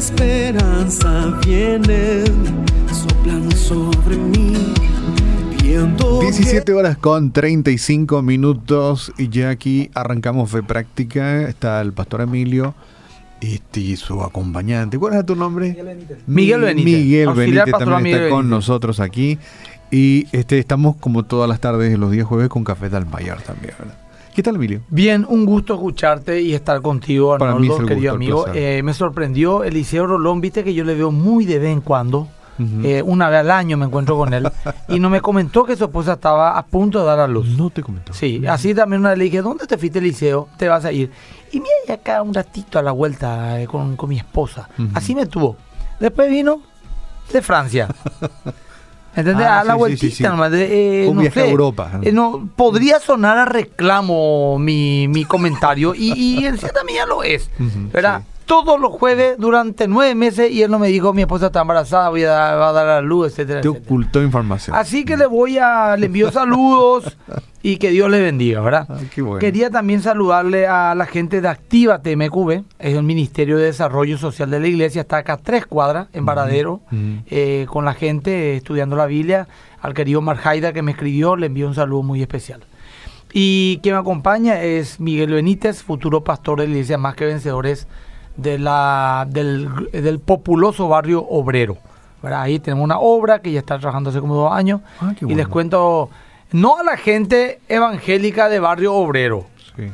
esperanza vienen soplando sobre mí. 17 horas con 35 minutos y ya aquí arrancamos fe práctica. Está el pastor Emilio este, y su acompañante. ¿Cuál es tu nombre? Miguel Benítez. Miguel Benítez también está con nosotros aquí. Y este, estamos como todas las tardes, los días jueves, con Café del Mayor también, ¿Qué tal, Emilio? Bien, un gusto escucharte y estar contigo, Arnoldo, querido amigo. Eh, me sorprendió Eliseo Rolón, viste que yo le veo muy de vez en cuando. Eh, una vez al año me encuentro con él y no me comentó que su esposa estaba a punto de dar a luz. No te comentó. Sí, así también una vez le dije, ¿dónde te fuiste, Eliseo? Te vas a ir. Y mira acá un ratito a la vuelta eh, con, mi esposa. Así me tuvo. Después vino de Francia. ¿Entendés? Ah, a la vueltita nomás. De, eh, no sé, Europa. Eh, no, podría sonar a reclamo mi, mi comentario y, y en cierta medida lo es. ¿Verdad? Todos los jueves durante nueve meses y él no me dijo mi esposa está embarazada, voy a dar, va a dar a luz, etcétera. Te ocultó información. Así que le voy a, le envío saludos y que Dios le bendiga, ¿verdad? Ah, qué bueno. Quería también saludarle a la gente de Activa TMQB, es el Ministerio de Desarrollo Social de la Iglesia, está acá a tres cuadras, en Varadero, eh, con la gente estudiando la Biblia. Al querido Marjaida que me escribió, le envío un saludo muy especial. Y quien me acompaña es Miguel Benítez, futuro pastor de la Iglesia Más que Vencedores de la, del, populoso barrio obrero. Ahí tenemos una obra que ya está trabajando hace como dos años. Ah, y les cuento, no a la gente evangélica de barrio obrero,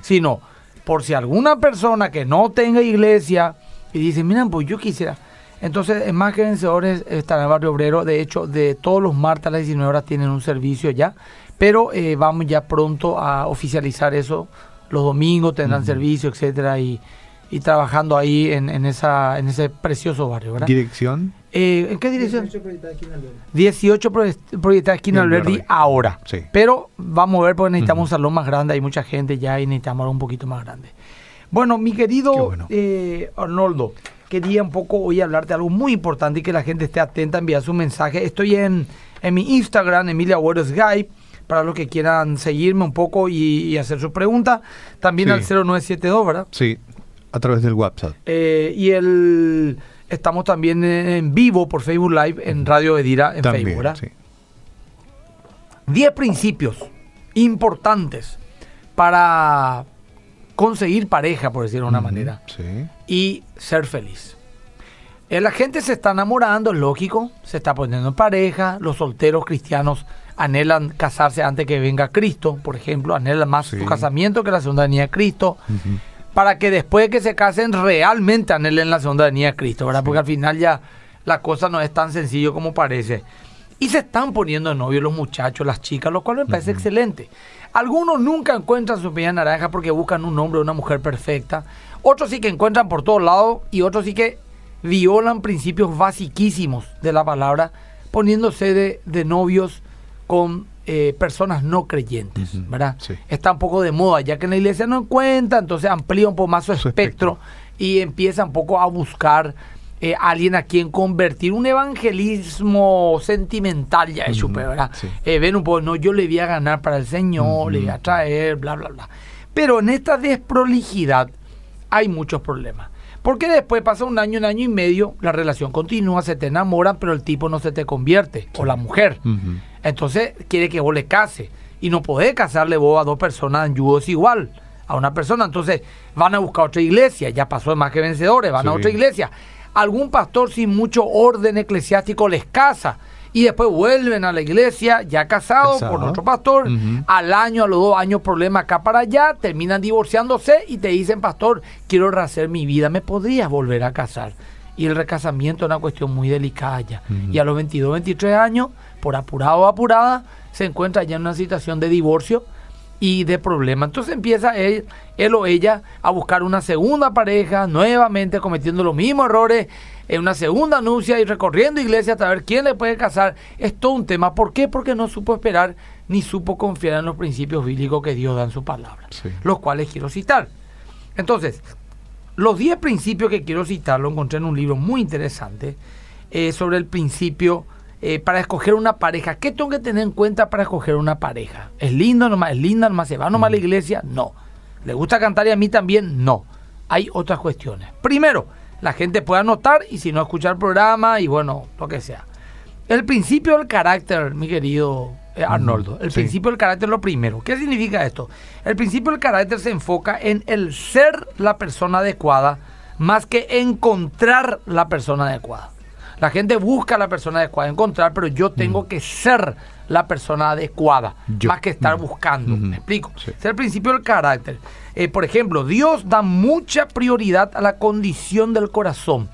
sino por si alguna persona que no tenga iglesia y dice, miren, pues yo quisiera. Entonces, es más que vencedores está en el barrio obrero. De hecho, de todos los martes a las 19 horas tienen un servicio ya. Pero eh, vamos ya pronto a oficializar eso. Los domingos tendrán servicio, etcétera. Y, y trabajando ahí en, en, esa, en ese precioso barrio, ¿verdad? ¿Dirección? Eh, ¿En qué dirección? 18 Proyectada Esquina Alberdi. 18 Proyectada Esquina Alberdi ahora. Sí. Pero vamos a ver porque necesitamos un salón más grande, hay mucha gente ya y necesitamos algo un poquito más grande. Bueno, mi querido eh, Arnoldo, quería un poco hoy hablarte de algo muy importante y que la gente esté atenta a enviar su mensaje. Estoy en, en mi Instagram, Emilia Agüero Skype para los que quieran seguirme un poco y, hacer su pregunta. También al 0972, ¿verdad? Sí, a través del WhatsApp. Eh, y el, estamos también en vivo por Facebook Live en Radio Edira en Facebook. ¿verdad? Sí. Diez principios importantes para conseguir pareja, por decirlo de una manera, y ser feliz. Eh, la gente se está enamorando, es lógico, se está poniendo en pareja, los solteros cristianos anhelan casarse antes que venga Cristo, por ejemplo, anhelan más su casamiento que la segunda venida de Cristo para que después de que se casen realmente anhelen la segunda venida de Cristo, ¿verdad? Porque al final ya la cosa no es tan sencillo como parece. Y se están poniendo novios los muchachos, las chicas, lo cual me parece excelente. Algunos nunca encuentran su media naranja porque buscan un hombre o una mujer perfecta. Otros sí que encuentran por todos lados y otros sí que violan principios basiquísimos de la palabra poniéndose de, de novios con eh, personas no creyentes, ¿verdad? Está un poco de moda, ya que en la iglesia no encuentra, entonces amplía un poco más su, espectro, y empieza un poco a buscar eh, alguien a quien convertir un evangelismo sentimental ya es ¿verdad? Eh, ven un poco, no, yo le voy a ganar para el Señor, le voy a traer, bla, bla, bla. Pero en esta desprolijidad hay muchos problemas. Porque después pasa un año, un año y medio, la relación continúa, se te enamoran, pero el tipo no se te convierte, o la mujer. Entonces quiere que vos le case. Y no podés casarle vos a dos personas en yudos igual a una persona. Entonces van a buscar otra iglesia. Ya pasó de más que vencedores, van a otra iglesia. Algún pastor sin mucho orden eclesiástico les casa y después vuelven a la iglesia ya casados con otro pastor, al año, a los dos años, problema acá para allá, terminan divorciándose y te dicen, pastor, quiero rehacer mi vida, ¿me podrías volver a casar? Y el recasamiento es una cuestión muy delicada ya. Y a los 22, 23 años, por apurado o apurada, se encuentra ya en una situación de divorcio y de problema. Entonces empieza él, él o ella a buscar una segunda pareja, nuevamente cometiendo los mismos errores en una segunda anuncia y recorriendo iglesias hasta ver quién le puede casar, es todo un tema. ¿Por qué? Porque no supo esperar ni supo confiar en los principios bíblicos que Dios da en su palabra, los cuales quiero citar. Entonces, los 10 principios que quiero citar lo encontré en un libro muy interesante eh, sobre el principio eh, para escoger una pareja. ¿Qué tengo que tener en cuenta para escoger una pareja? ¿Es lindo nomás? ¿Es linda nomás? ¿Se va nomás a la iglesia? No. ¿Le gusta cantar y a mí también? No. Hay otras cuestiones. Primero, la gente pueda anotar y si no escuchar el programa y bueno, lo que sea. El principio del carácter, mi querido eh, Arnoldo, el principio del carácter es lo primero. ¿Qué significa esto? El principio del carácter se enfoca en el ser la persona adecuada más que encontrar la persona adecuada. La gente busca la persona adecuada, encontrar, pero yo tengo mm. que ser la persona adecuada, más que estar mm. buscando. ¿Me explico? Es el principio del carácter. Eh, por ejemplo, Dios da mucha prioridad a la condición del corazón,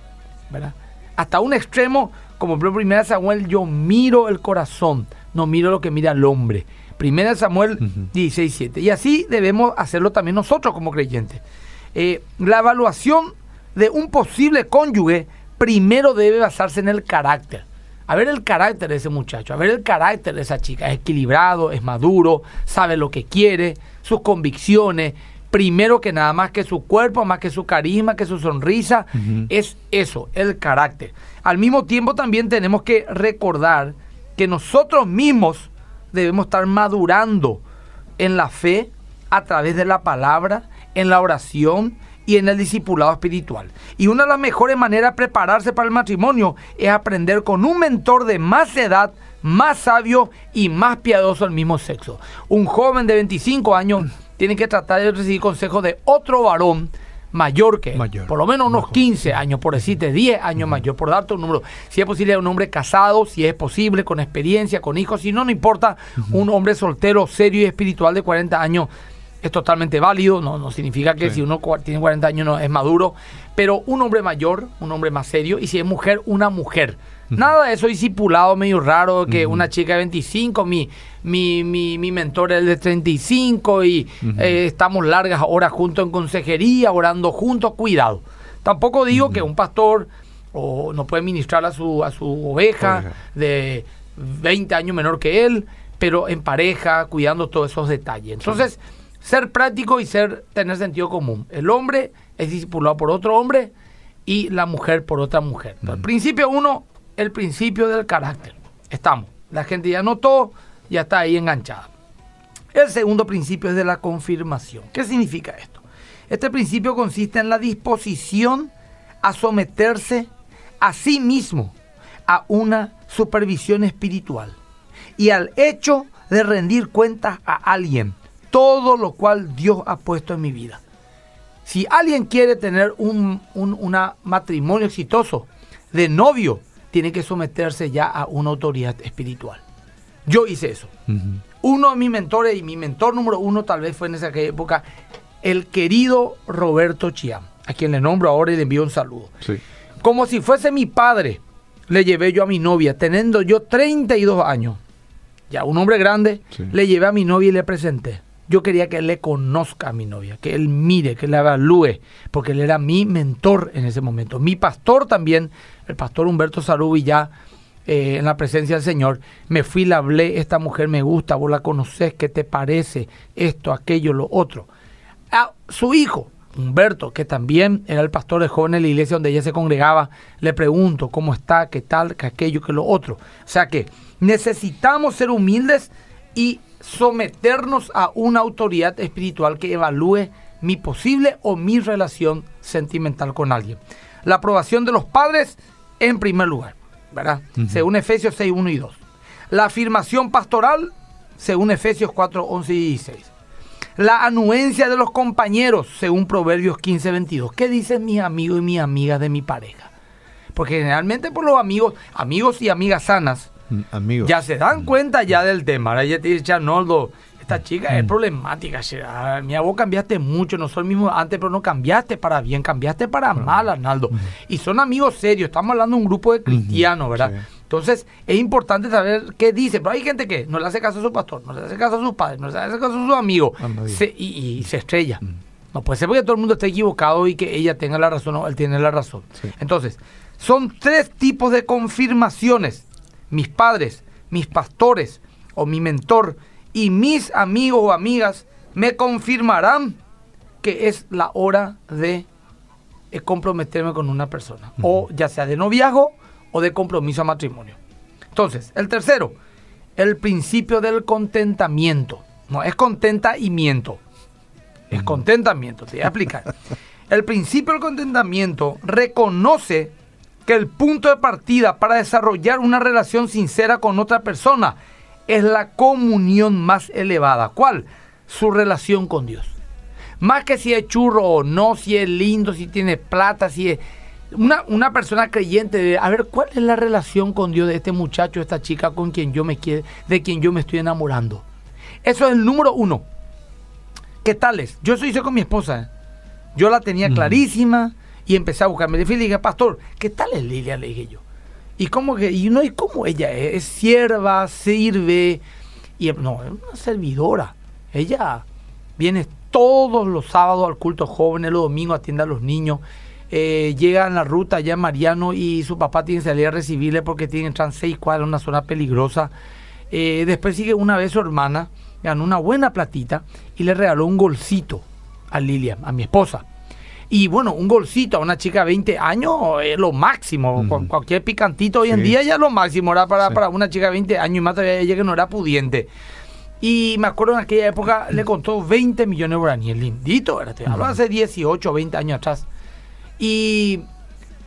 ¿verdad? Hasta un extremo, como por primera Samuel, yo miro el corazón, no miro lo que mira el hombre. Primera Samuel 16, 7. Y así debemos hacerlo también nosotros como creyentes. Eh, la evaluación de un posible cónyuge primero debe basarse en el carácter. A ver el carácter de ese muchacho, a ver el carácter de esa chica. Es equilibrado, es maduro, sabe lo que quiere, sus convicciones. Primero que nada, más que su cuerpo, más que su carisma, que su sonrisa, es eso, el carácter. Al mismo tiempo también tenemos que recordar que nosotros mismos debemos estar madurando en la fe a través de la palabra, en la oración, y en el discipulado espiritual. Y una de las mejores maneras de prepararse para el matrimonio es aprender con un mentor de más edad, más sabio y más piadoso del mismo sexo. Un joven de 25 años tiene que tratar de recibir consejos de otro varón mayor que él, por lo menos unos 15 años, por decirte 10 años mayor, por darte un número. Si es posible, un hombre casado, si es posible, con experiencia, con hijos, si no, no importa, un hombre soltero, serio y espiritual de 40 años es totalmente válido, no, no significa que si uno tiene 40 años no es maduro, pero un hombre mayor, un hombre más serio, y si es mujer, una mujer. Nada de eso discipulado medio raro, que una chica de 25, mi, mi, mi, mi mentor es de 35 y eh, estamos largas horas juntos en consejería, orando juntos, cuidado. Tampoco digo que un pastor o no puede ministrar a su, a su oveja de 20 años menor que él, pero en pareja, cuidando todos esos detalles. Entonces, ser práctico y ser tener sentido común. El hombre es discipulado por otro hombre y la mujer por otra mujer. El principio uno, el principio del carácter. Estamos. La gente ya notó, ya está ahí enganchada. El segundo principio es de la confirmación. ¿Qué significa esto? Este principio consiste en la disposición a someterse a sí mismo a una supervisión espiritual y al hecho de rendir cuentas a alguien todo lo cual Dios ha puesto en mi vida. Si alguien quiere tener un, matrimonio exitoso de novio, tiene que someterse ya a una autoridad espiritual. Yo hice eso. Uno de mis mentores y mi mentor número uno tal vez fue en esa época el querido Roberto Chiam, a quien le nombro ahora y le envío un saludo. Como si fuese mi padre, le llevé yo a mi novia, teniendo yo 32 años, ya un hombre grande, le llevé a mi novia y le presenté yo quería que él le conozca a mi novia, que él mire, que le evalúe, porque él era mi mentor en ese momento. Mi pastor también, el pastor Humberto Sarubi, ya eh, en la presencia del Señor, me fui, le hablé, esta mujer me gusta, vos la conocés, ¿qué te parece? Esto, aquello, lo otro. A su hijo, Humberto, que también era el pastor de jóvenes de la iglesia donde ella se congregaba, le pregunto cómo está, qué tal, qué aquello, qué lo otro. O sea que necesitamos ser humildes y someternos a una autoridad espiritual que evalúe mi posible o mi relación sentimental con alguien. La aprobación de los padres en primer lugar, ¿verdad? Según Efesios 6, 1 y 2. La afirmación pastoral, según Efesios 4, 11 y 16. La anuencia de los compañeros, según Proverbios 15, 22. ¿Qué dicen mis amigos y mis amigas de mi pareja? Porque generalmente por los amigos, amigos y amigas sanas, amigos. Ya se dan cuenta ya del tema. Ahora ya te dice, Arnoldo, esta chica es mm. problemática. Mi vos cambiaste mucho, no soy el mismo antes, pero no cambiaste para bien, cambiaste para mal, Arnaldo. Y son amigos serios, estamos hablando de un grupo de cristianos, ¿verdad? Entonces, es importante saber qué dice. Pero hay gente que no le hace caso a su pastor, no le hace caso a sus padres, no le hace caso a sus amigos y, se estrella. Mm. No puede ser porque todo el mundo esté equivocado y que ella tenga la razón o él tiene la razón. Entonces, son tres tipos de confirmaciones mis padres, mis pastores o mi mentor y mis amigos o amigas me confirmarán que es la hora de eh, comprometerme con una persona, o ya sea de noviazgo o de compromiso a matrimonio. Entonces, el tercero, el principio del contentamiento. No es contenta y miento, es contentamiento, te voy a explicar. El principio del contentamiento reconoce que el punto de partida para desarrollar una relación sincera con otra persona es la comunión más elevada. ¿Cuál? Su relación con Dios. Más que si es churro o no, si es lindo, si tiene plata, si es... Una, una persona creyente de, a ver, ¿cuál es la relación con Dios de este muchacho, esta chica con quien yo me quiero, de quien yo me estoy enamorando? Eso es el número uno. ¿Qué tal es? Yo eso hice con mi esposa. ¿eh? Yo la tenía clarísima y empecé a buscarme. Le dije, pastor, ¿qué tal es Lilia? Le dije yo. Y como que, y no, y cómo ella es, es sierva, sirve, y no, es una servidora. Ella viene todos los sábados al culto jóvenes, los domingos atiende a los niños. Eh, llega en la ruta allá Mariano y su papá tiene que salir a recibirle porque tiene entran seis cuadras una zona peligrosa. Eh, después sigue una vez su hermana, ganó una buena platita y le regaló un golcito a Lilia, a mi esposa. Y bueno, un golcito a una chica de 20 años es lo máximo. Cualquier picantito hoy en día ya es lo máximo. Era para, para una chica de 20 años y más todavía ella que no era pudiente. Y me acuerdo en aquella época le contó 20 millones de guaraníes. Lindito, era. Te hablo hace 18 o 20 años atrás. Y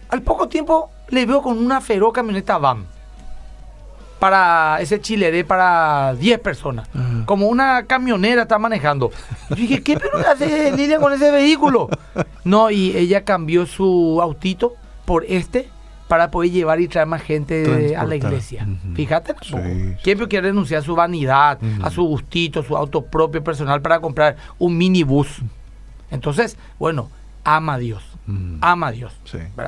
al poco tiempo le veo con una feroz camioneta van para ese chileré para 10 personas. Como una camionera está manejando. yo dije, ¿qué pero hace Lidia con ese vehículo? No, y ella cambió su autito por este para poder llevar y traer más gente a la iglesia. Fíjate, ¿quién quiere renunciar a su vanidad, a su gustito, su auto propio personal para comprar un minibús? Entonces, bueno, ama a Dios. Ama a Dios.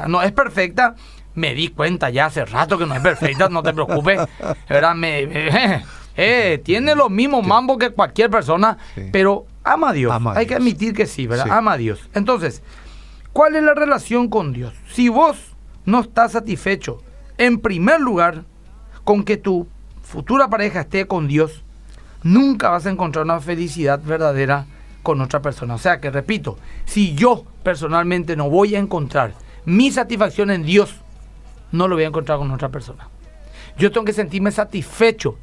No es perfecta, me di cuenta ya hace rato que no es perfecta, no te preocupes. ¿verdad? Me, eh, tiene los mismos mambos que cualquier persona, pero ama a Dios. Hay que admitir que sí, ¿verdad? Ama a Dios. Entonces, ¿cuál es la relación con Dios? Si vos no estás satisfecho, en primer lugar, con que tu futura pareja esté con Dios, nunca vas a encontrar una felicidad verdadera con otra persona. O sea que, repito, si yo personalmente no voy a encontrar mi satisfacción en Dios, no lo voy a encontrar con otra persona. Yo tengo que sentirme satisfecho,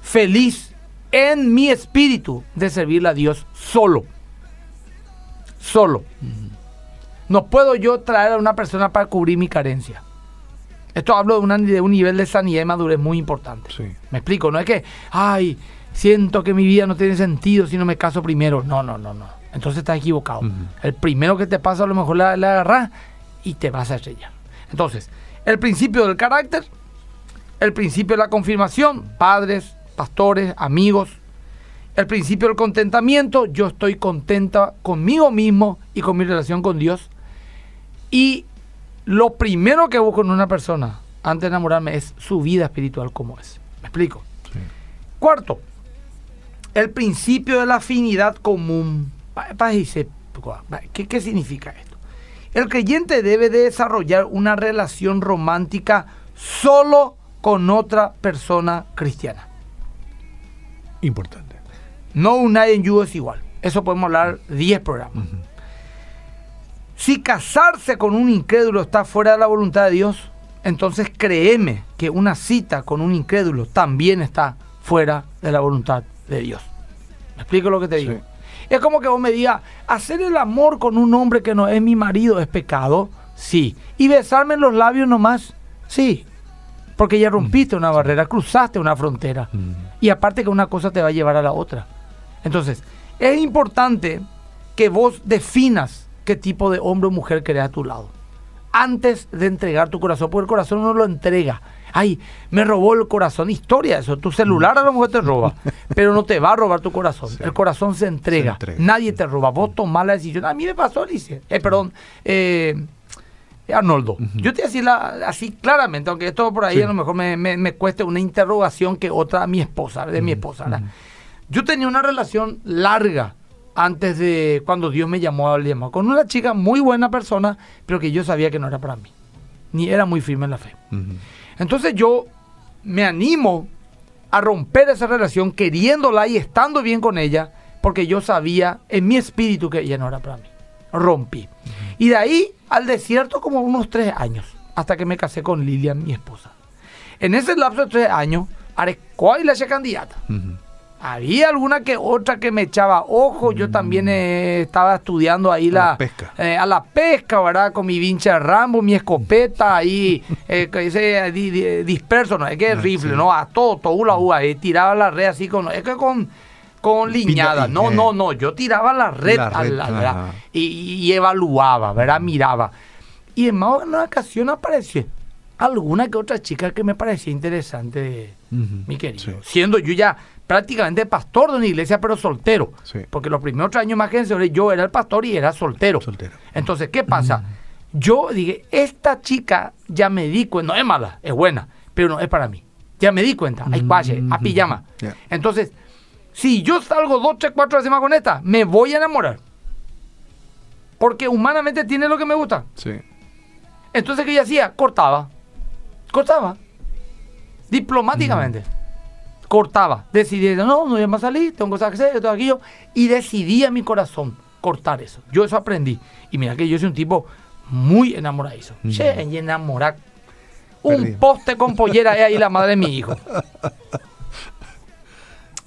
feliz en mi espíritu de servirle a Dios solo. Solo. No puedo yo traer a una persona para cubrir mi carencia. Esto hablo de, una, de un nivel de sanidad y madurez muy importante. Me explico, no es que, ay, siento que mi vida no tiene sentido si no me caso primero. No, no, no, no. Entonces estás equivocado. El primero que te pasa a lo mejor la, la agarras y te vas a estrellar. Entonces, el principio del carácter, el principio de la confirmación, padres, pastores, amigos, el principio del contentamiento, yo estoy contenta conmigo mismo y con mi relación con Dios. Y lo primero que busco en una persona antes de enamorarme es su vida espiritual como es. ¿Me explico? Cuarto, el principio de la afinidad común. ¿Qué, ¿Qué significa esto? El creyente debe de desarrollar una relación romántica solo con otra persona cristiana. Importante. No un en you es igual. Eso podemos hablar 10 programas. Si casarse con un incrédulo está fuera de la voluntad de Dios, entonces créeme que una cita con un incrédulo también está fuera de la voluntad de Dios. ¿Me explico lo que te digo? Es como que vos me digas, hacer el amor con un hombre que no es mi marido es pecado, sí. Y besarme en los labios nomás, sí. Porque ya rompiste una barrera, cruzaste una frontera. Y aparte que una cosa te va a llevar a la otra. Entonces, es importante que vos definas qué tipo de hombre o mujer querés a tu lado. Antes de entregar tu corazón, porque el corazón no lo entrega ay, me robó el corazón. Historia eso. Tu celular a lo mejor te roba, pero no te va a robar tu corazón. El corazón se entrega. Nadie te roba. Vos tomás la decisión. A mí me pasó, Alicia. Eh, perdón. Eh, Arnoldo, yo te voy así claramente, aunque esto por ahí a lo mejor me, me, cueste una interrogación que otra mi esposa, de mi esposa. Yo tenía una relación larga antes de cuando Dios me llamó al llamado, con una chica muy buena persona, pero que yo sabía que no era para mí, ni era muy firme en la fe. Entonces yo me animo a romper esa relación queriéndola y estando bien con ella, porque yo sabía en mi espíritu que ella no era para mí. Rompí. Y de ahí al desierto como unos tres años, hasta que me casé con Lilian, mi esposa. En ese lapso de tres años, haré cuál la candidata. Había alguna que otra que me echaba ojo. Yo también eh, estaba estudiando ahí la, pesca. eh, a la pesca, ¿verdad? Con mi vincha Rambo, mi escopeta ahí, eh, ese di- di- disperso, ¿no? Es que es rifle, ¿no? A todo, todo la uva. eh, tiraba la red así con. Es que con. Con liñada. No, eh. no, no. Yo tiraba la red, La a la-. Y, y evaluaba, ¿verdad? Miraba. Y en más una ocasión apareció alguna que otra chica que me parecía interesante, mi querido. sí. Siendo yo ya prácticamente pastor de una iglesia, pero soltero. Sí. Porque los primeros tres años más que yo era el pastor y era soltero. Soltero. Entonces, ¿qué pasa? Yo dije, esta chica ya me di cuenta, no es mala, es buena, pero no es para mí. Ya me di cuenta, hay pache, a pijama. Entonces, si yo salgo dos, tres, cuatro veces más con esta, me voy a enamorar. Porque humanamente tiene lo que me gusta. Sí. Entonces, ¿qué yo hacía? Cortaba. Cortaba. Diplomáticamente. Cortaba. Decidí, no, no voy a salir, tengo cosas que hacer, todo aquello. Y decidí a mi corazón cortar eso. Yo eso aprendí. Y mira que yo soy un tipo muy enamoradizo. Che, y enamorar. Un poste con pollera es ahí la madre de mi hijo.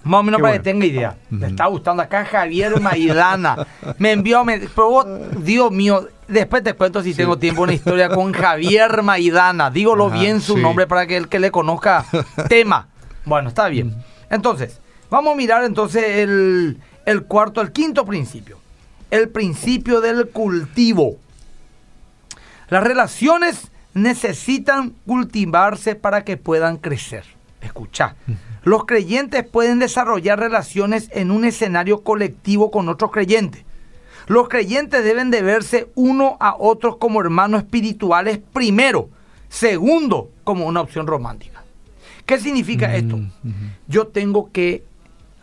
Más o menos Qué para bueno. que tenga idea. Me está gustando acá Javier Maidana. Me envió, me, vos, Dios mío, después te cuento si tengo tiempo una historia con Javier Maidana. Dígolo Ajá, bien su sí. nombre para que el que le conozca tema. Bueno, está bien. Entonces, vamos a mirar entonces el, el cuarto, el quinto principio. El principio del cultivo. Las relaciones necesitan cultivarse para que puedan crecer. Escucha, los creyentes pueden desarrollar relaciones en un escenario colectivo con otros creyentes. Los creyentes deben de verse uno a otros como hermanos espirituales primero, segundo como una opción romántica. ¿Qué significa esto? Yo tengo que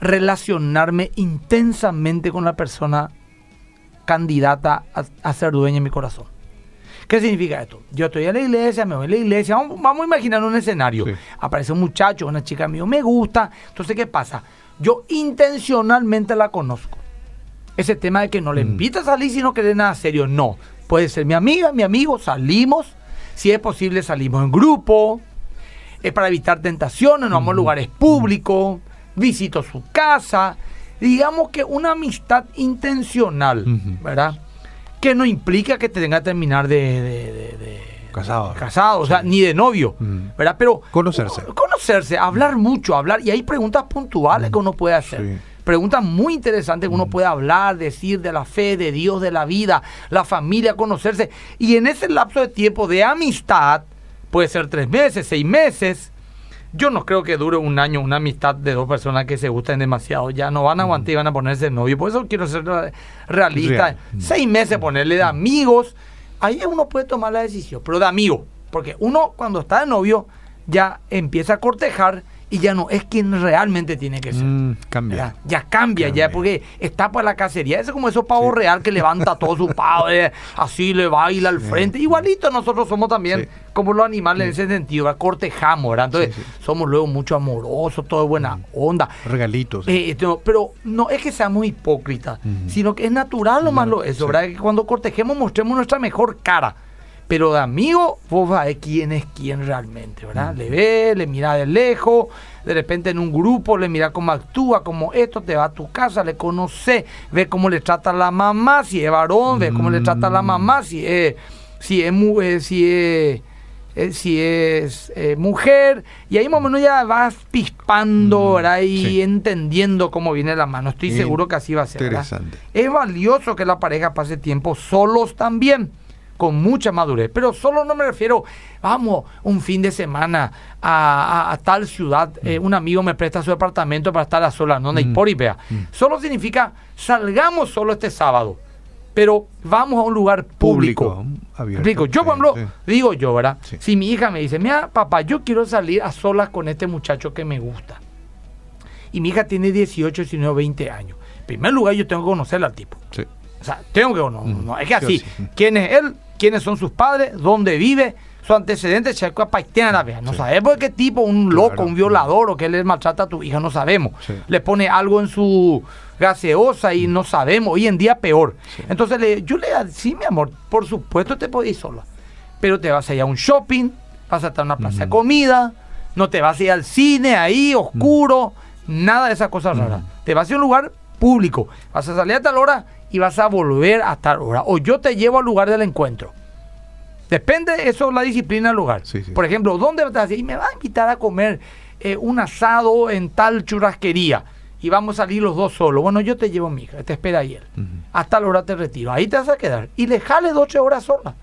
relacionarme intensamente con la persona candidata a, a ser dueña de mi corazón. ¿Qué significa esto? Yo estoy en la iglesia, me voy a la iglesia, vamos, vamos a imaginar un escenario. Sí. Aparece un muchacho, una chica mío, me gusta. Entonces, ¿qué pasa? Yo intencionalmente la conozco. Ese tema de que no le invita a salir si no quiere nada serio, no. Puede ser mi amiga, mi amigo, salimos. Si es posible, salimos en grupo. Es para evitar tentaciones, nos vamos a lugares públicos, visito su casa. Digamos que una amistad intencional. ¿verdad? Que no implica que te tenga que terminar de, de- de- de- Casado. casado, o sea, ni de novio. ¿verdad? Pero Conocerse. conocerse, hablar mucho, hablar y hay preguntas puntuales que uno puede hacer. Sí. Preguntas muy interesantes que uno puede hablar, decir de la fe, de Dios, de la vida, la familia, conocerse. Y en ese lapso de tiempo de amistad, puede ser tres meses, seis meses. Yo no creo que dure un año una amistad de dos personas que se gusten demasiado. Ya no van a aguantar y van a ponerse novio. Por eso quiero ser re- realista. Real. Seis meses ponerle de amigos. Ahí uno puede tomar la decisión, pero de amigo. Porque uno cuando está de novio ya empieza a cortejar y ya no es quien realmente tiene que ser. Mm, cambia. Ya cambia, ya, porque está para la cacería. Eso es como esos pavos real que levanta todo su pavo, eh, así le baila al frente. Igualito nosotros somos también Sí. como los animales en ese sentido, ¿verdad? cortejamos, ¿verdad? Entonces somos luego mucho amorosos, todo de buena onda. Regalitos. Eh, no, pero no es que seamos hipócritas, sino que es natural lo malo eso, sí. ¿verdad? Que cuando cortejemos mostremos nuestra mejor cara. Pero de amigo, vos sabés quién es quién realmente, ¿verdad? Le ve, le mira de lejos, de repente en un grupo le mira cómo actúa, como esto, te va a tu casa, le conoce, ve cómo le trata a la mamá, si es varón, ve cómo le trata a la mamá, si es, si es, mu- eh, si es, eh, si es eh, mujer, y ahí más o menos ya vas pispando, Mm, ¿verdad? Y sí. entendiendo cómo viene la mano. Estoy seguro que así va a ser. ¿verdad? Interesante. Es valioso que la pareja pase tiempo solos también, con mucha madurez. Pero solo no me refiero, vamos, un fin de semana a, a- a tal ciudad, eh, un amigo me presta su departamento para estar a solas, no, no Mm. por y vea. Solo significa, salgamos solo este sábado, pero vamos a un lugar público. Público, abierto. Explico. Yo, por ejemplo, sí. digo yo, ¿verdad? Sí. Si mi hija me dice, mira, papá, yo quiero salir a solas con este muchacho que me gusta. Y mi hija tiene 18, 19, 20 años. En primer lugar, yo tengo que conocerla al tipo. Sí. O sea, tengo que conocer. Mm, no, es que así. sí. ¿Quién es él? ¿Quiénes son sus padres? ¿Dónde vive? Sus antecedentes, checo a la. No Sí. sabemos de qué tipo, un Claro. loco, un violador o que le maltrata a tu hija, no sabemos. Sí. Le pone algo en su gaseosa y no sabemos. Hoy en día peor. Entonces le, yo le digo, sí, mi amor, por supuesto te puedes ir sola. Pero te vas a ir a un shopping, vas a estar en una plaza de comida, no te vas a ir al cine ahí, oscuro. Nada de esas cosas raras. Te vas a un lugar público, vas a salir a tal hora y vas a volver a tal hora. O yo te llevo al lugar del encuentro. Depende de eso, la disciplina del lugar. Por ejemplo, ¿dónde vas a decir? Y me va a invitar a comer eh, un asado en tal churrasquería y vamos a salir los dos solos. Bueno, yo te llevo mi hija, te espera ahí él. Hasta la hora te retiro. Ahí te vas a quedar. Y le jale 12 horas sola.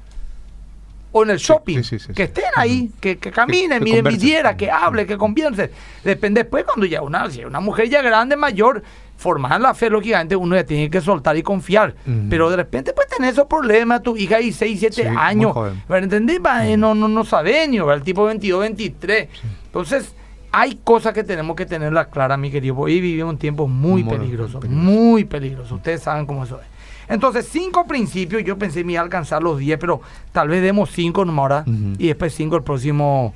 O en el shopping. que estén ahí, que, que caminen, miren, vidiera, que hable, que convience. Depende después cuando ya una, una mujer ya grande, mayor, formar la fe, lógicamente uno ya tiene que soltar y confiar. Pero de repente pues tener esos problemas, tu hija y 6, 7 años. ¿Entendés? No, no, no sabe ni, el tipo 22, 23. Entonces hay cosas que tenemos que tenerlas claras, mi querido. Hoy vivimos un tiempo muy, peligroso, muy peligroso. Ustedes saben cómo eso es. Entonces, cinco principios, yo pensé me iba a alcanzar los 10, pero tal vez demos cinco nomás ahora y después cinco el próximo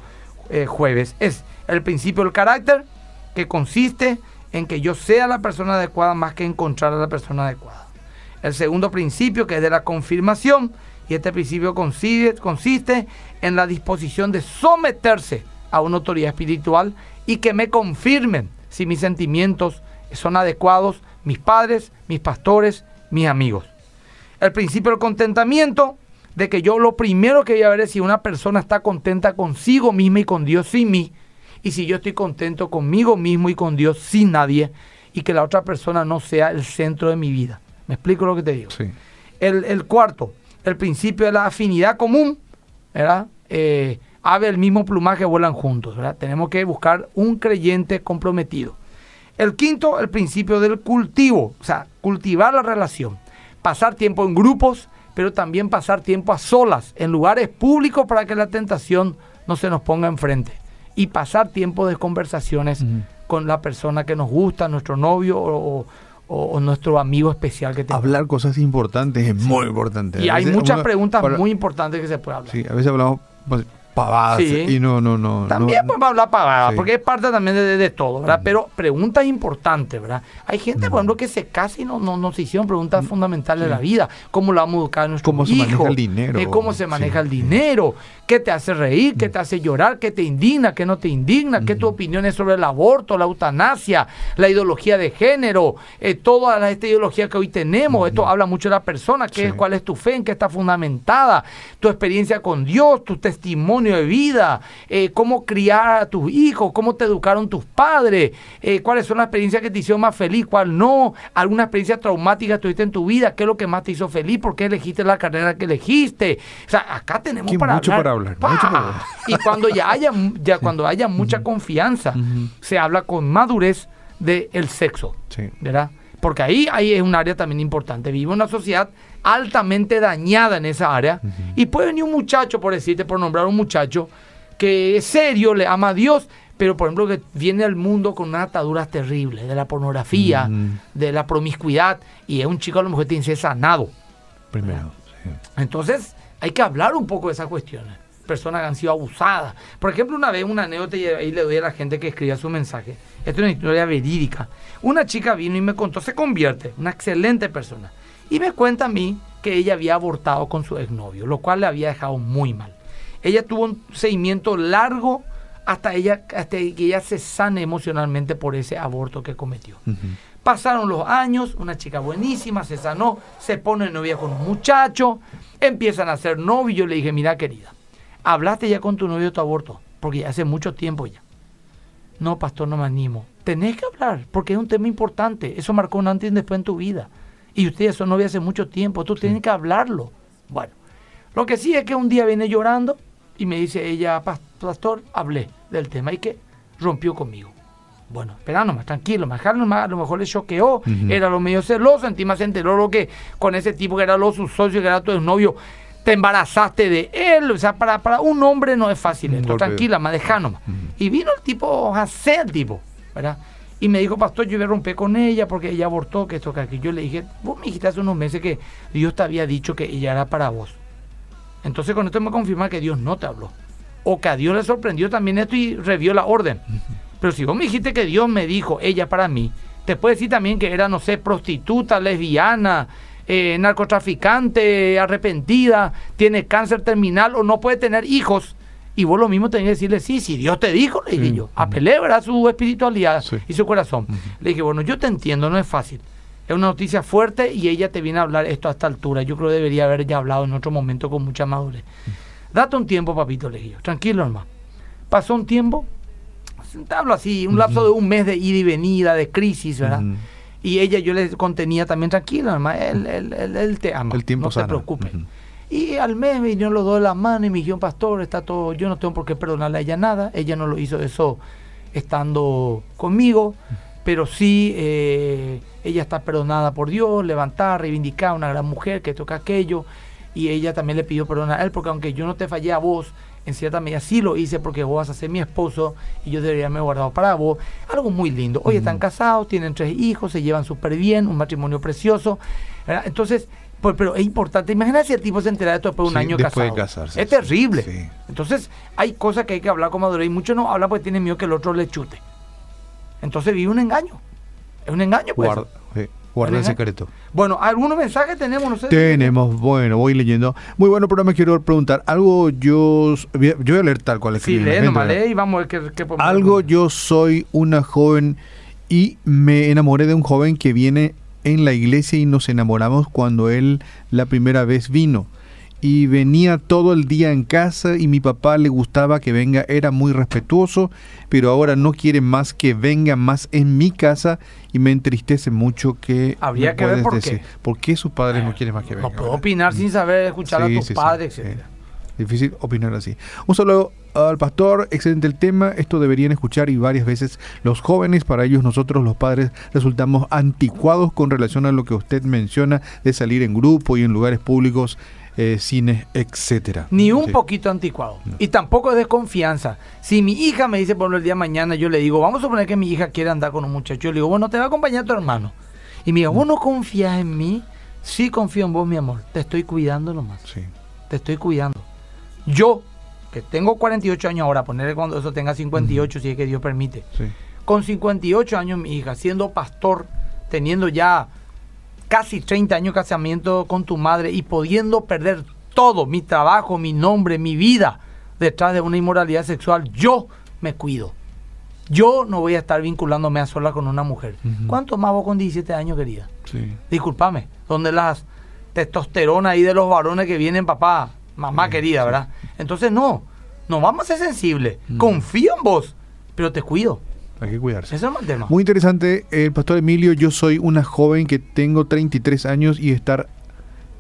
eh, jueves. Es el principio del carácter, que consiste en que yo sea la persona adecuada más que encontrar a la persona adecuada. El segundo principio, que es de la confirmación, y este principio consiste, en la disposición de someterse a una autoridad espiritual y que me confirmen si mis sentimientos son adecuados, mis padres, mis pastores, mis amigos. El principio del contentamiento, de que yo lo primero que voy a ver es si una persona está contenta consigo misma y con Dios sin mí, y si yo estoy contento conmigo mismo y con Dios sin nadie, y que la otra persona no sea el centro de mi vida. ¿Me explico lo que te digo? Sí. El, cuarto, el principio de la afinidad común, ¿verdad? Eh, ave el mismo plumaje vuelan juntos. ¿verdad? Tenemos que buscar un creyente comprometido. El quinto, el principio del cultivo, o sea, cultivar la relación. Pasar tiempo en grupos, pero también pasar tiempo a solas, en lugares públicos para que la tentación no se nos ponga enfrente. Y pasar tiempo de conversaciones con la persona que nos gusta, nuestro novio o, nuestro amigo especial que tenemos. Hablar cosas importantes es muy importante. Y hay muchas preguntas muy importantes que se puede hablar. Sí, a veces hablamos pues, pavadas y no, no, no. También podemos hablar pavadas, porque es parte también de, todo, ¿verdad? Pero preguntas importantes, ¿verdad? Hay gente, por ejemplo, que se casa y no, no, no se hicieron preguntas fundamentales de la vida. ¿Cómo lo vamos a educar a nuestro ¿Cómo se maneja el dinero? Eh, ¿Cómo se maneja el dinero? ¿Qué te hace reír? ¿Qué te hace llorar? ¿Qué te indigna? ¿Qué no te indigna? ¿Qué tu opinión es sobre el aborto, la eutanasia, la ideología de género? Eh, toda esta ideología que hoy tenemos. Esto habla mucho de la persona. ¿qué, ¿Cuál es tu fe? ¿En qué está fundamentada? Tu experiencia con Dios, tu testimonio de vida, eh, cómo criar a tus hijos, cómo te educaron tus padres, eh, cuáles son las experiencias que te hicieron más feliz, cuál no, alguna experiencia traumática tuviste en tu vida, qué es lo que más te hizo feliz, por qué elegiste la carrera que elegiste. O sea, acá tenemos para hablar. Para hablar Y cuando ya haya, ya cuando haya mucha confianza, se habla con madurez del sexo, ¿verdad? Porque ahí, ahí es un área también importante. Vive una sociedad altamente dañada en esa área. Y puede venir un muchacho, por decirte, por nombrar un muchacho, que es serio, le ama a Dios, pero por ejemplo que viene al mundo con unas ataduras terribles, de la pornografía, de la promiscuidad, y es un chico a lo mejor tiene que ser sanado. Primero. Entonces, hay que hablar un poco de esas cuestiones. Personas que han sido abusadas. Por ejemplo, una vez una anécdota y ahí le doy a la gente que escriba su mensaje. Esto es una historia verídica. Una chica vino y me contó, se convierte, una excelente persona. Y me cuenta a mí que ella había abortado con su exnovio, lo cual le había dejado muy mal. Ella tuvo un seguimiento largo hasta, ella, hasta que ella se sane emocionalmente por ese aborto que cometió. Pasaron los años, una chica buenísima, se sanó, se pone novia con un muchacho, empiezan a ser novios. Yo le dije, mira querida, hablaste ya con tu novio de tu aborto, porque ya hace mucho tiempo ya. No, pastor, no me animo. Tenés que hablar, porque es un tema importante. Eso marcó un antes y después en tu vida. Y ustedes son novios hace mucho tiempo, tú tienes que hablarlo. Bueno, lo que sí es que un día viene llorando y me dice ella, pastor, hablé del tema y que rompió conmigo. Bueno, espera nomás, tranquilo, más a lo mejor le choqueó, era lo medio celoso, encima se enteró lo que con ese tipo que era lo su socio, que era tu novio, te embarazaste de él, o sea, para, para un hombre no es fácil esto, tranquila, más dejá nomás. Y vino el tipo a ser tipo, ¿verdad? Y me dijo, pastor, yo voy a romper con ella porque ella abortó, que esto, que aquí. Yo le dije, vos me dijiste hace unos meses que Dios te había dicho que ella era para vos. Entonces con esto me confirma que Dios no te habló. O que a Dios le sorprendió también esto y revió la orden. Pero si vos me dijiste que Dios me dijo, ella para mí, te puede decir también que era, no sé, prostituta, lesbiana, eh, narcotraficante, arrepentida, tiene cáncer terminal o no puede tener hijos Y vos lo mismo tenés que decirle, sí, sí, Dios te dijo, le dije yo. Apelé, ¿verdad? Su espiritualidad y su corazón. Le dije, bueno, yo te entiendo, no es fácil. Es una noticia fuerte y ella te viene a hablar esto a esta altura. Yo creo que debería haber ya hablado en otro momento con mucha madurez. Date un tiempo, papito, le dije yo. Tranquilo, hermano. Pasó un tiempo, te hablo así, un lapso de un mes de ida y venida, de crisis, ¿verdad? Y ella, yo le contenía también, tranquilo, hermano, él, él, él, te ama. El tiempo no se preocupe. Y al mes vinieron los dos de la mano y me dijeron, pastor, está todo, yo no tengo por qué perdonarle a ella nada. Ella no lo hizo eso estando conmigo, pero sí eh, ella está perdonada por Dios, levantar, reivindicar, una gran mujer que toca aquello. Y ella también le pidió perdón a él, porque aunque yo no te fallé a vos, en cierta medida sí lo hice porque vos vas a ser mi esposo y yo debería haberme guardado para vos. Algo muy lindo. Hoy están casados, tienen tres hijos, se llevan súper bien, un matrimonio precioso. Entonces, pues, pero es importante. Imagínate si el tipo se entera de esto después de un año después casado. De casarse, es terrible. Entonces, hay cosas que hay que hablar con madurez y muchos no hablan porque tienen miedo que el otro le chute. Entonces vive un engaño. Es un engaño, pues. Guarda, el secreto. Bueno, ¿algunos mensajes tenemos? No sé. Tenemos, bueno, voy leyendo. Muy bueno, pero me quiero preguntar. Algo yo. Yo voy a leer tal cual Sí, lee, nomás lee y vamos a ver qué, Algo yo soy una joven y me enamoré de un joven que viene en la iglesia y nos enamoramos cuando él la primera vez vino. Y venía todo el día en casa y mi papá le gustaba que venga, era muy respetuoso, pero ahora no quiere más que venga más en mi casa y me entristece mucho que... Habría que ver por qué. ¿Por qué sus padres no quieren más que venga? No puedo opinar sin saber escuchar a tus padres, etc. Difícil opinar así. Un saludo al pastor, excelente el tema, esto deberían escuchar y varias veces los jóvenes, para ellos nosotros los padres resultamos anticuados con relación a lo que usted menciona de salir en grupo y en lugares públicos, eh, cines, etcétera. Ni un poquito anticuado. Y tampoco es desconfianza. Si mi hija me dice, por el día de mañana, yo le digo, vamos a suponer que mi hija quiere andar con un muchacho, yo le digo, bueno, te va a acompañar tu hermano. Y me dice, ¿vos no confías en mí? Sí confío en vos, mi amor. Te estoy cuidando nomás. Sí. Te estoy cuidando. Yo, que tengo 48 años ahora, ponerle cuando eso tenga 58, si es que Dios permite. Con 58 años mi hija, siendo pastor, teniendo ya casi 30 años de casamiento con tu madre y pudiendo perder todo, mi trabajo, mi nombre, mi vida, detrás de una inmoralidad sexual, yo me cuido. Yo no voy a estar vinculándome a sola con una mujer. ¿Cuánto más vos con 17 años, querida? Sí. Disculpame, donde las testosterona ahí de los varones que vienen, papá, mamá querida, ¿verdad? Entonces no, no vamos a ser sensibles. Confío en vos, pero te cuido. Hay que cuidarse. Es el tema. Muy interesante, el pastor Emilio, yo soy una joven que tengo 33 años y estar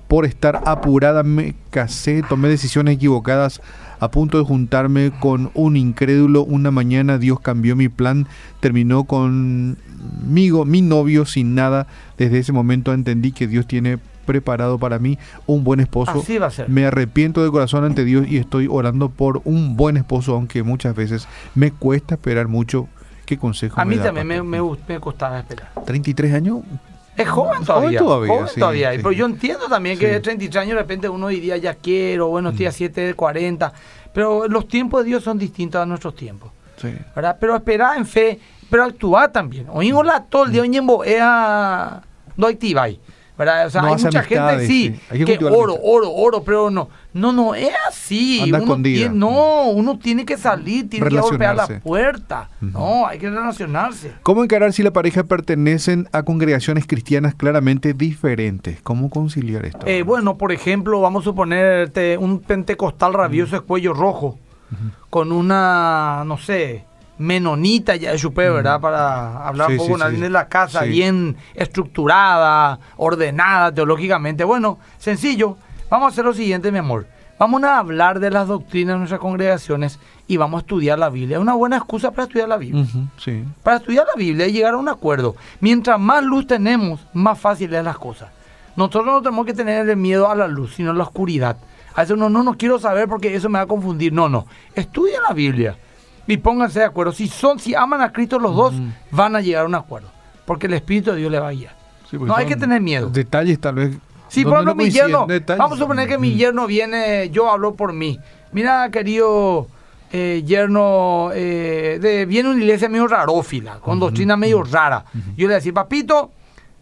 por estar apurada me casé, tomé decisiones equivocadas a punto de juntarme con un incrédulo. Una mañana Dios cambió mi plan, terminó conmigo, mi novio, sin nada. Desde ese momento entendí que Dios tiene preparado para mí un buen esposo. Así va a ser. Me arrepiento de corazón ante Dios y estoy orando por un buen esposo, aunque muchas veces me cuesta esperar mucho. ¿Qué consejo? A mí también me, me, costaba esperar. ¿33 años? Es joven todavía. Joven todavía. Pero yo entiendo también que 33 años de repente uno diría ya quiero, bueno, estoy a 7 de 40. Pero los tiempos de Dios son distintos a nuestros tiempos. Sí. ¿verdad? Pero esperar en fe, pero actuar también. Oímosla todo el día, mm. oímos, no activáis. O sea, hay mucha gente, sí, que, oro, oro, oro, pero no. No, no, es así. uno tiene, no, uno tiene que salir, tiene que golpear la puerta. No, hay que relacionarse. ¿Cómo encarar si la pareja pertenecen a congregaciones cristianas claramente diferentes? ¿Cómo conciliar esto? Eh, bueno, por ejemplo, vamos a suponerte un pentecostal rabioso de cuello rojo, con una, no sé, menonita ya de Chupé, ¿verdad? Para hablar un poco de la casa, bien estructurada, ordenada teológicamente. Bueno, sencillo. Vamos a hacer lo siguiente, mi amor. Vamos a hablar de las doctrinas de nuestras congregaciones y vamos a estudiar la Biblia. Es una buena excusa para estudiar la Biblia. Para estudiar la Biblia y llegar a un acuerdo. Mientras más luz tenemos, más fácil es las cosas. Nosotros no tenemos que tener el miedo a la luz, sino a la oscuridad. A veces uno no, no quiero saber porque eso me va a confundir. No, no. Estudia la Biblia y pónganse de acuerdo. Si son, si aman a Cristo los dos, van a llegar a un acuerdo. Porque el Espíritu de Dios le va a guiar. no hay que tener miedo. Detalles tal vez. Sí, por ejemplo, mi yerno, vamos a suponer que mi yerno viene, yo hablo por mí. Mira, querido eh, yerno, eh, de, viene una iglesia medio rarófila, con doctrina medio rara. Yo le decía, papito,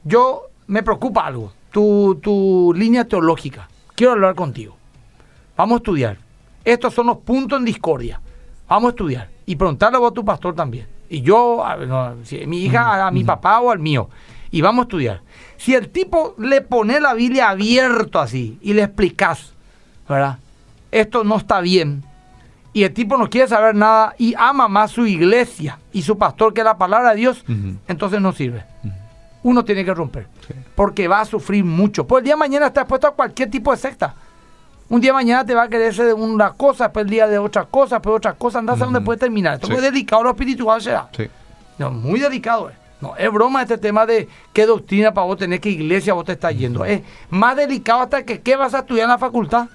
yo me preocupa algo, tu, tu línea teológica. Quiero hablar contigo. Vamos a estudiar. Estos son los puntos en discordia. Vamos a estudiar. Y preguntarle a tu pastor también. Y yo, a, mi hija a mi papá o al mío. Y vamos a estudiar. Si el tipo le pone la Biblia abierto así y le explicas, ¿verdad? Esto no está bien. Y el tipo no quiere saber nada y ama más su iglesia y su pastor que la palabra de Dios, entonces no sirve. Uno tiene que romper. Porque va a sufrir mucho. Pues el día de mañana está expuesto a cualquier tipo de secta. Un día mañana te va a querer de una cosa, después el día de otra cosa, después otra cosa, andás a dónde puede terminar. Esto es muy delicado lo espiritual será. Sí. No, muy delicado. Eh. No, es broma este tema de qué doctrina para vos tener, qué iglesia vos te estás yendo. Es más delicado hasta que qué vas a estudiar en la facultad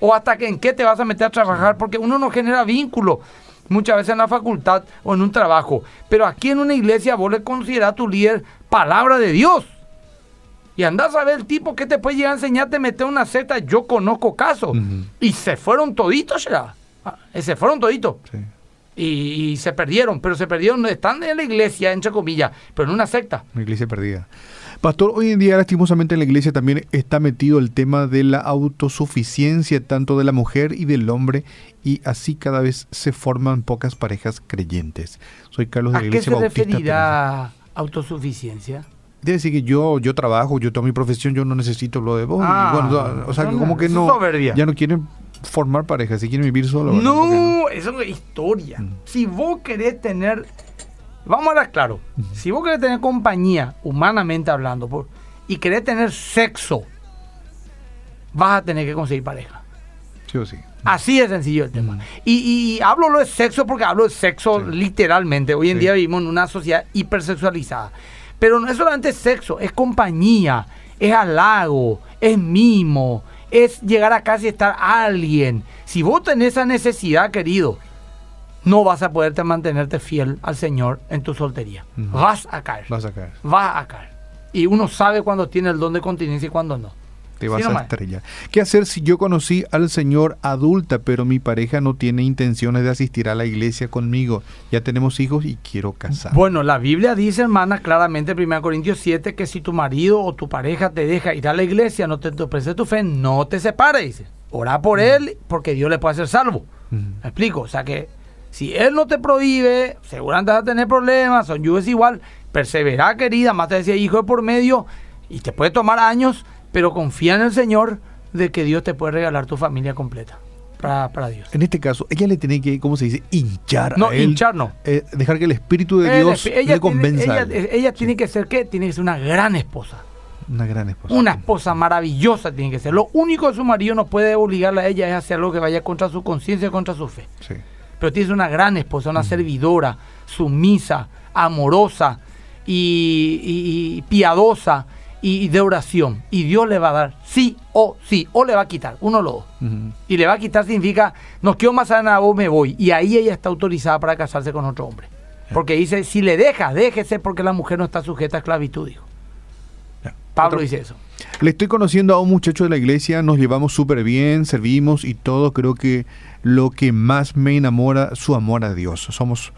o hasta que en qué te vas a meter a trabajar, porque uno no genera vínculo muchas veces en la facultad o en un trabajo. Pero aquí en una iglesia vos le considerás tu líder palabra de Dios. Y andás a ver el tipo que te puede llegar a enseñarte a meter una secta. Yo conozco casos. Y se fueron toditos, ya. Ah, se fueron toditos. Y, se perdieron, pero se perdieron, están en la iglesia, entre comillas, pero en una secta. Una iglesia perdida. Pastor, hoy en día lastimosamente en la iglesia también está metido el tema de la autosuficiencia tanto de la mujer y del hombre y así cada vez se forman pocas parejas creyentes. Soy Carlos de la Iglesia Bautista. ¿A qué se referirá autosuficiencia? Debe decir que yo, yo trabajo, yo tengo mi profesión, yo no necesito lo de vos. Ah, o sea, como que no, ya no quieren formar pareja, si quieren vivir solo. No, eso es historia. Mm. Si vos querés tener, vamos a hablar claro, si vos querés tener compañía, humanamente hablando, por, y querés tener sexo, vas a tener que conseguir pareja. Sí o sí. Así de sencillo el tema. Mm. Y, hablo lo de sexo porque hablo de sexo literalmente. Hoy en día vivimos en una sociedad hipersexualizada. Pero no es solamente sexo, es compañía, es halago, es mimo, es llegar a casa y estar alguien. Si vos tenés esa necesidad, querido, no vas a poderte mantenerte fiel al Señor en tu soltería. Vas a caer. Vas a caer. Vas a caer. Y uno sabe cuando tiene el don de continencia y cuando no te vas a estrellar. ¿Qué hacer si yo conocí al Señor adulta, pero mi pareja no tiene intenciones de asistir a la iglesia conmigo? Ya tenemos hijos y quiero casar. Bueno, la Biblia dice, hermana, claramente, 1 Corintios 7, que si tu marido o tu pareja te deja ir a la iglesia, no te ofrece tu fe, no te separes, dice. Ora por él, porque Dios le puede hacer salvo. ¿Me explico? O sea que si él no te prohíbe, seguramente vas a tener problemas, son es igual, persevera, querida, más te decía hijo de por medio, y te puede tomar años pero confía en el Señor de que Dios te puede regalar tu familia completa. Para, Dios. En este caso, ella le tiene que, ¿cómo se dice? Hinchar. No, hinchar no. Eh, dejar que el Espíritu de Dios le convenza. ella, tiene que ser, ¿qué? Tiene que ser una gran esposa. Una gran esposa. Una esposa maravillosa tiene que ser. Lo único que su marido no puede obligarla a ella es hacer algo que vaya contra su conciencia, contra su fe. Sí. Pero tiene que ser una gran esposa, una servidora, sumisa, amorosa y piadosa y de oración. Y Dios le va a dar sí o sí, o le va a quitar, uno o lo dos. Y le va a quitar significa, no quiero más a nada, o me voy. Y ahí ella está autorizada para casarse con otro hombre. Porque dice, si le deja, déjese porque la mujer no está sujeta a esclavitud, dijo. Pablo dice eso. Le estoy conociendo a un muchacho de la iglesia, nos llevamos súper bien, servimos y todo. Creo que lo que más me enamora, su amor a Dios. Somos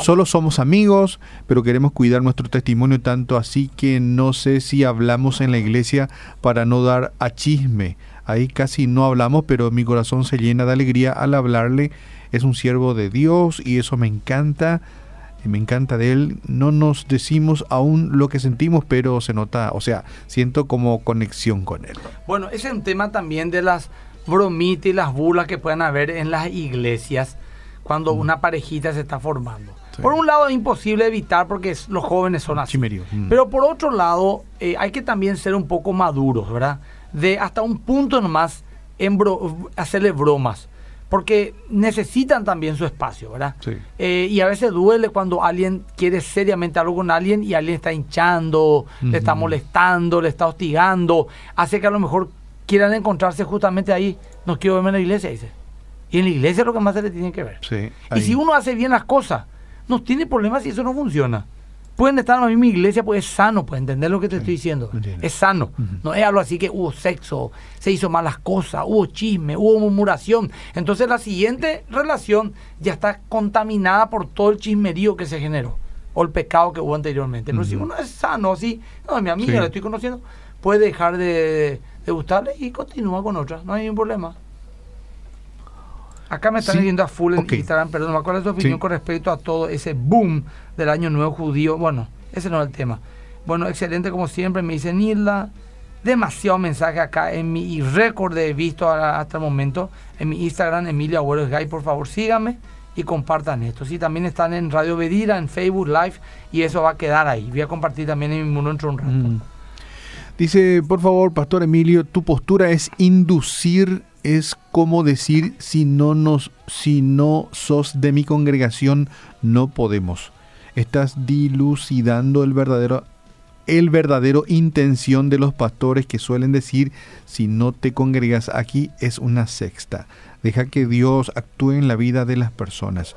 Solo somos amigos, pero queremos cuidar nuestro testimonio tanto así que no sé si hablamos en la iglesia para no dar a chisme. Ahí casi no hablamos, pero mi corazón se llena de alegría al hablarle. Es un siervo de Dios y eso me encanta. Me encanta de él. No nos decimos aún lo que sentimos, pero se nota, o sea, siento como conexión con él. Bueno, ese es un tema también de las bromitas y las burlas que pueden haber en las iglesias cuando mm. una parejita se está formando. Por un lado es imposible evitar porque los jóvenes son así. Mm. Pero por otro lado eh, hay que también ser un poco maduros, ¿verdad? De hasta un punto nomás en hacerle bromas. Porque necesitan también su espacio, ¿verdad? Sí. Eh, y a veces duele cuando alguien quiere seriamente algo con alguien y alguien está hinchando, le está molestando, le está hostigando. Hace que a lo mejor quieran encontrarse justamente ahí. No quiero verme en la iglesia, dice. Y en la iglesia es lo que más se le tiene que ver. Sí, y si uno hace bien las cosas, no tiene problemas si eso no funciona. Pueden estar en la misma iglesia, pues es sano, pues entender lo que te estoy diciendo. Es sano. No es algo así que hubo sexo, se hizo malas cosas, hubo chisme, hubo murmuración. Entonces la siguiente relación ya está contaminada por todo el chismerío que se generó o el pecado que hubo anteriormente. Pero si uno es sano, así, no, mi amiga la estoy conociendo, puede dejar de, de gustarle y continúa con otra, no hay ningún problema. Acá me están Sí. diciendo a full en. Instagram, perdón, ¿cuál es tu opinión Sí. con respecto a todo ese boom del año nuevo judío? Bueno, ese no es el tema. Bueno, excelente como siempre, me dice Nilda. Demasiado mensaje acá en mi récord de visto hasta el momento. En mi Instagram, Emilia Agüero Gay, por favor síganme y compartan esto. Sí, también están en Radio Bedira, en Facebook Live y eso va a quedar ahí. Voy a compartir también en mi muro dentro de un rato. Mm. Dice, por favor, Pastor Emilio, tu postura es inducir, es como decir, si no nos, si no sos de mi congregación, no podemos. Estás dilucidando el verdadero, el verdadero intención de los pastores que suelen decir, si no te congregas aquí, es una sexta. Deja que Dios actúe en la vida de las personas.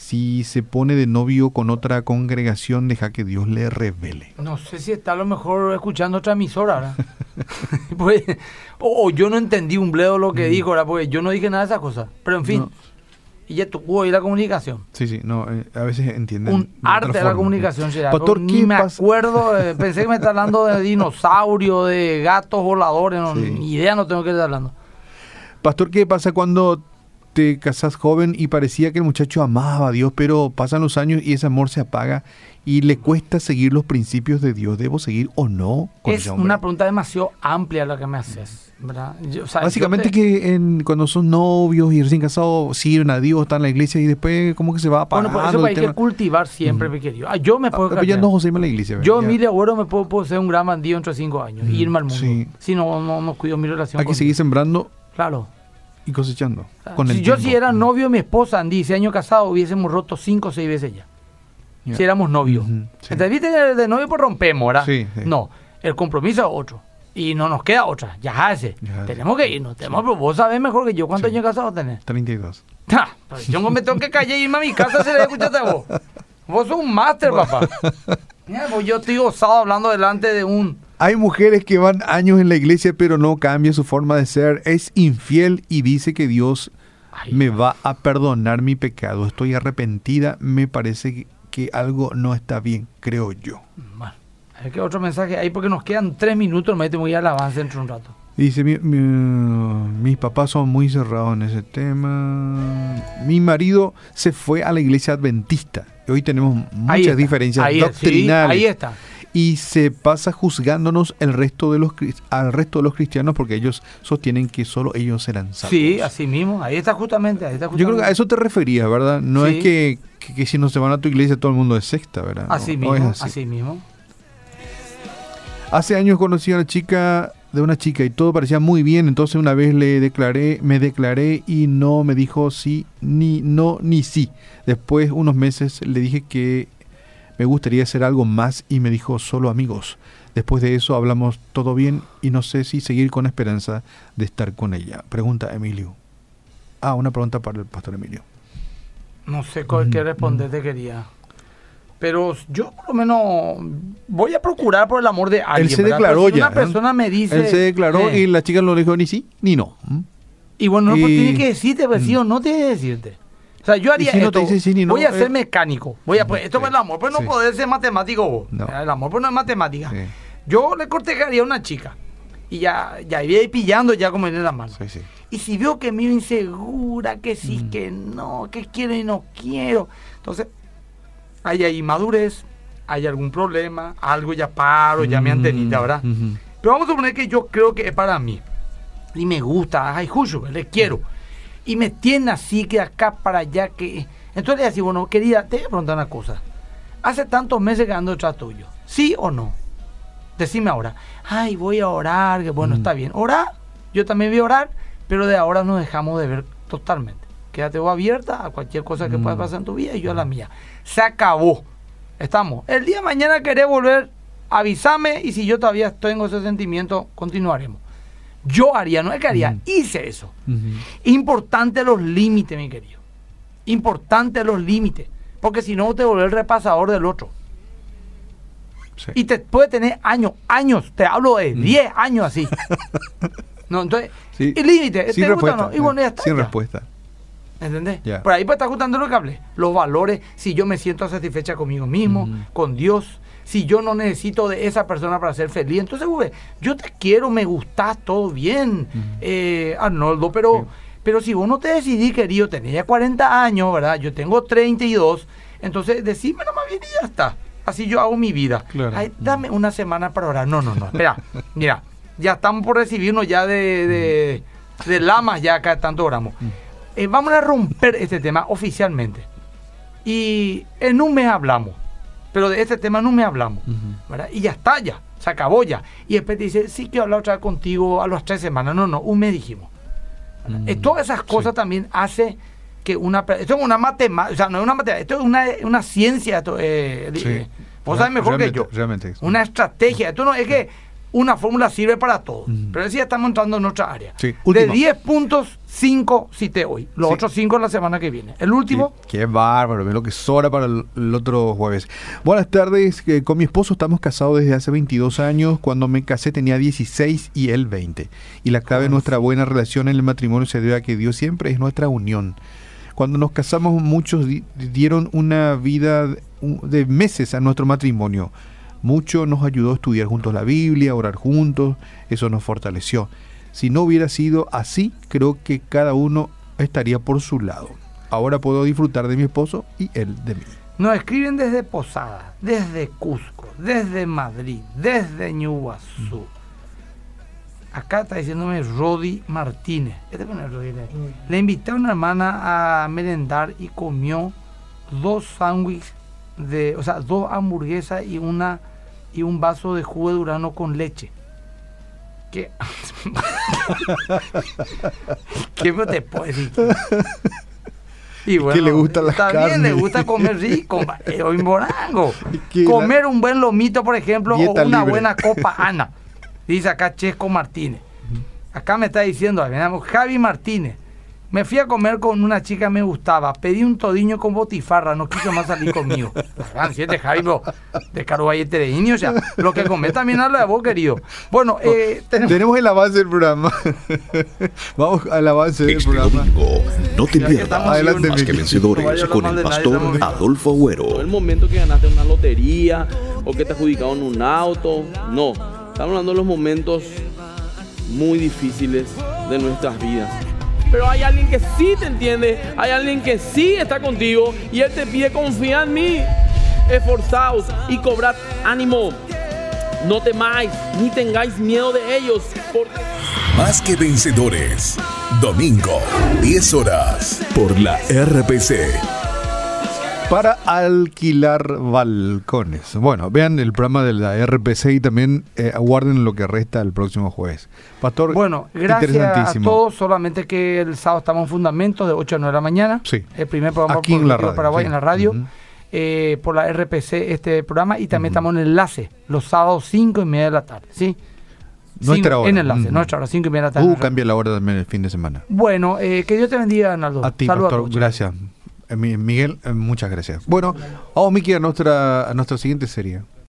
Si se pone de novio con otra congregación, deja que Dios le revele. No sé si está a lo mejor escuchando otra emisora, ¿verdad? Pues, o, yo no entendí un bledo lo que dijo, ¿verdad? Porque yo no dije nada de esas cosas. Pero en fin, Mm. No. y ya tuvo ahí la comunicación. Sí, sí, no, eh, a veces entienden. Un de arte de la comunicación, será. Pastor, Pero ¿qué Ni me pasa? acuerdo, eh, pensé que me está hablando de dinosaurio, de gatos voladores, no, Sí. ni idea no tengo que estar hablando. Pastor, ¿qué pasa cuando te casas joven y parecía que el muchacho amaba a Dios, pero pasan los años y ese amor se apaga y le cuesta seguir los principios de Dios? ¿Debo seguir o no con Es ese una pregunta demasiado amplia la que me haces, ¿verdad? Yo- o sea, Básicamente te- que en- cuando son novios y recién casados sirven a Dios, están en la iglesia y después como que se va apagando Bueno, por eso el hay que cultivar siempre, mi querido. Ah, yo me Ah, puedo pero ya no José en la iglesia. Yo, ya. Emilia Agüero, me puedo, puedo ser un gran bandido entre cinco años y irme al mundo. sí. Si no, no, no cuido mi relación Hay que seguir sembrando Claro. Y cosechando. Con si yo si era novio de mi esposa, en 10 años casado, hubiésemos roto cinco o seis veces ya. Si éramos novios. Ujú, sí. Entonces, viste, de, novio pues rompemos, ¿verdad? Sí, sí. No, el compromiso es otro. Y no nos queda otra. Ya hace. Ya hace. Tenemos que irnos. Tenemos, pero vos sabés mejor que yo cuántos Sí. años casados tenés. 32. Ja, pues yo me tengo que callar y irme a mi casa si le escuchaste a vos. Vos sos un máster, papá. Mira, pues yo estoy osado hablando delante de un... Hay mujeres que van años en la iglesia pero no cambia su forma de ser. Es infiel y dice que Dios Ay, me va a perdonar mi pecado. Estoy arrepentida. Me parece que- que algo no está bien, creo yo. Bueno, qué otro mensaje hay porque nos quedan tres minutos. Me voy al avance dentro de un rato. Dice, mi- mi- mis papás son muy cerrados en ese tema. Mi marido se fue a la iglesia adventista. Hoy tenemos Ahí muchas está, diferencias ahí, sí, doctrinales. ahí está. Y se pasa juzgándonos el resto de los al resto de los cristianos porque ellos sostienen que solo ellos serán salvos. Sí, así mismo. Ahí está justamente. Ahí está Yo creo que a eso te referías, ¿verdad? No Sí. es que, que- que si no se van a tu iglesia todo el mundo es secta, ¿verdad? Así no mismo, es así. mismo. Hace años conocí a una chica de una chica y todo parecía muy bien, entonces una vez le declaré, me declaré y no me dijo sí ni no ni sí. Después unos meses le dije que me gustaría hacer algo más y me dijo solo amigos. Después de eso hablamos todo bien y no sé si seguir con esperanza de estar con ella. Pregunta Emilio. Ah, una pregunta para el pastor Emilio. No sé con Ujú, qué responder te quería. Pero yo por lo menos voy a procurar por el amor de alguien. se ¿verdad? declaró si ya, Una persona me dice... Él se declaró eh, y la chica no le dijo ni sí ni no. ¿Mm? Y bueno, no, pues tiene que decirte, pues sí o no tiene que decirte. Sea, yo haría si no esto, te dice sí ni no, voy a ser eh, mecánico. Voy a, pues, esto sí, es el amor, pues no sí. poder ser matemático vos. No. El amor pues no es matemática. Sí, Yo le cortejaría a una chica. Y ya, ya iría ahí pillando ya como en la mano. Y si veo que me veo insegura, que sí, Mm. que no, que quiero y no quiero. Entonces, hay ahí madurez, hay algún problema, algo ya paro, ya me Mm, antenita, ¿verdad? Pero vamos a suponer que yo creo que es para mí. Y me gusta, ay, justo, le quiero. Y me tiene así que acá para allá que... Entonces le decía, bueno, querida, te voy a preguntar una cosa. Hace tantos meses que ando detrás tuyo. ¿Sí o no? Decime ahora. Ay, voy a orar, que bueno, Mm. está bien. Orar, yo también voy a orar, pero de ahora nos dejamos de ver totalmente. Quédate vos abierta a cualquier cosa que pueda Mm. pasar en tu vida y yo a la mía. Se acabó. Estamos. El día de mañana querés volver, avísame y si yo todavía tengo ese sentimiento, continuaremos. Yo haría, no es que haría, hice eso. Importante los límites, mi querido. Importante los límites. Porque si no, te vuelve el repasador del otro. Sí. Y te puede tener años, años. Te hablo de 10 años así. No, entonces, Sí. el límite, Sin ¿te gusta o no? Y bueno, ya está. Sin ya. respuesta. ¿Entendés? Por ahí pues está ajustando lo que hablé. Los valores, si yo me siento satisfecha conmigo mismo, con Dios, si yo no necesito de esa persona para ser feliz. Entonces, güey, yo te quiero, me gustas, todo bien, eh, Arnoldo, pero, Sí. Pero si vos no te decidís, querido, tenés ya 40 años, ¿verdad? Yo tengo 32, entonces decime nomás bien y ya está. Así yo hago mi vida. Ay, dame una semana para orar. No, no, no. Espera, mira, ya estamos por recibirnos ya de, de, lamas, ya acá tanto oramos. Eh, vamos a romper este tema oficialmente. Y en un mes hablamos. Pero de este tema no me hablamos. ¿verdad? Y ya está, ya. Se acabó ya. Y después te dice, sí quiero hablar otra vez contigo a las tres semanas. No, no, un mes dijimos. Mm, todas esas cosas también hace que una... Esto es una matemática, o sea, no es una matemática, esto es una, una ciencia. Esto, eh, Vos sabés mejor que yo. Realmente. Una estrategia. Esto no es que una fórmula sirve para todo. Pero sí estamos entrando en otra área. de 10 puntos, 5 cité hoy. Los otros 5 la semana que viene. El último. Qué bárbaro, lo que sobra para el, otro jueves. Buenas tardes. con mi esposo estamos casados desde hace 22 años. Cuando me casé tenía 16 y él 20. Y la clave de nuestra buena relación en el matrimonio se debe a que Dios siempre es nuestra unión. Cuando nos casamos muchos dieron una vida de meses a nuestro matrimonio mucho nos ayudó a estudiar juntos la Biblia, a orar juntos, eso nos fortaleció. Si no hubiera sido así, creo que cada uno estaría por su lado. Ahora puedo disfrutar de mi esposo y él de mí. Nos escriben desde Posada, desde Cusco, desde Madrid, desde Ñuguazú. Acá está diciéndome Rodi Martínez. Este Le invité a una hermana a merendar y comió dos sándwiches de, o sea, dos hamburguesas y una y un vaso de jugo de durano con leche. ¿Qué? ¿Qué te puedo decir? Y bueno, que le gusta la también le gusta comer rico, eh, hoy morango. Comer un buen lomito, por ejemplo, o una buena copa Ana. Dice acá Chesco Martínez. Acá me está diciendo, Javi Martínez. Me fui a comer con una chica que me gustaba. Pedí un todiño con botifarra, no quiso más salir conmigo. siete Jairo de Caruballete de Indio, o sea, lo que comé también habla de vos, querido. Bueno, eh, tenemos... el avance del programa. Vamos al avance del este programa. Domingo, no te pierdas Adelante, más que vencedores con el pastor Adolfo Agüero. el momento que ganaste una lotería o que te adjudicaron un auto. No, estamos hablando de los momentos muy difíciles de nuestras vidas pero hay alguien que sí te entiende, hay alguien que sí está contigo y Él te pide confiar en mí. Esforzaos y cobrad ánimo. No temáis ni tengáis miedo de ellos. Más que vencedores. Domingo, 10 horas, por la RPC para alquilar balcones. Bueno, vean el programa de la RPC y también eh, aguarden lo que resta el próximo jueves. Pastor, bueno, gracias a todos. Solamente que el sábado estamos en Fundamentos de 8 a 9 de la mañana. Sí. El primer programa Aquí por en la radio, Paraguay en la radio. Eh, por la RPC este programa y también estamos en enlace los sábados 5 y media de la tarde. ¿sí? Nuestra hora. En enlace, nuestra hora, 5 y media de la tarde. Uh, cambia la hora también el fin de semana. Bueno, eh, que Dios te bendiga, Arnaldo. A ti, Pastor, gracias. Eh, Miguel, eh, muchas gracias. Bueno, vamos, Miki, a a nuestra siguiente serie.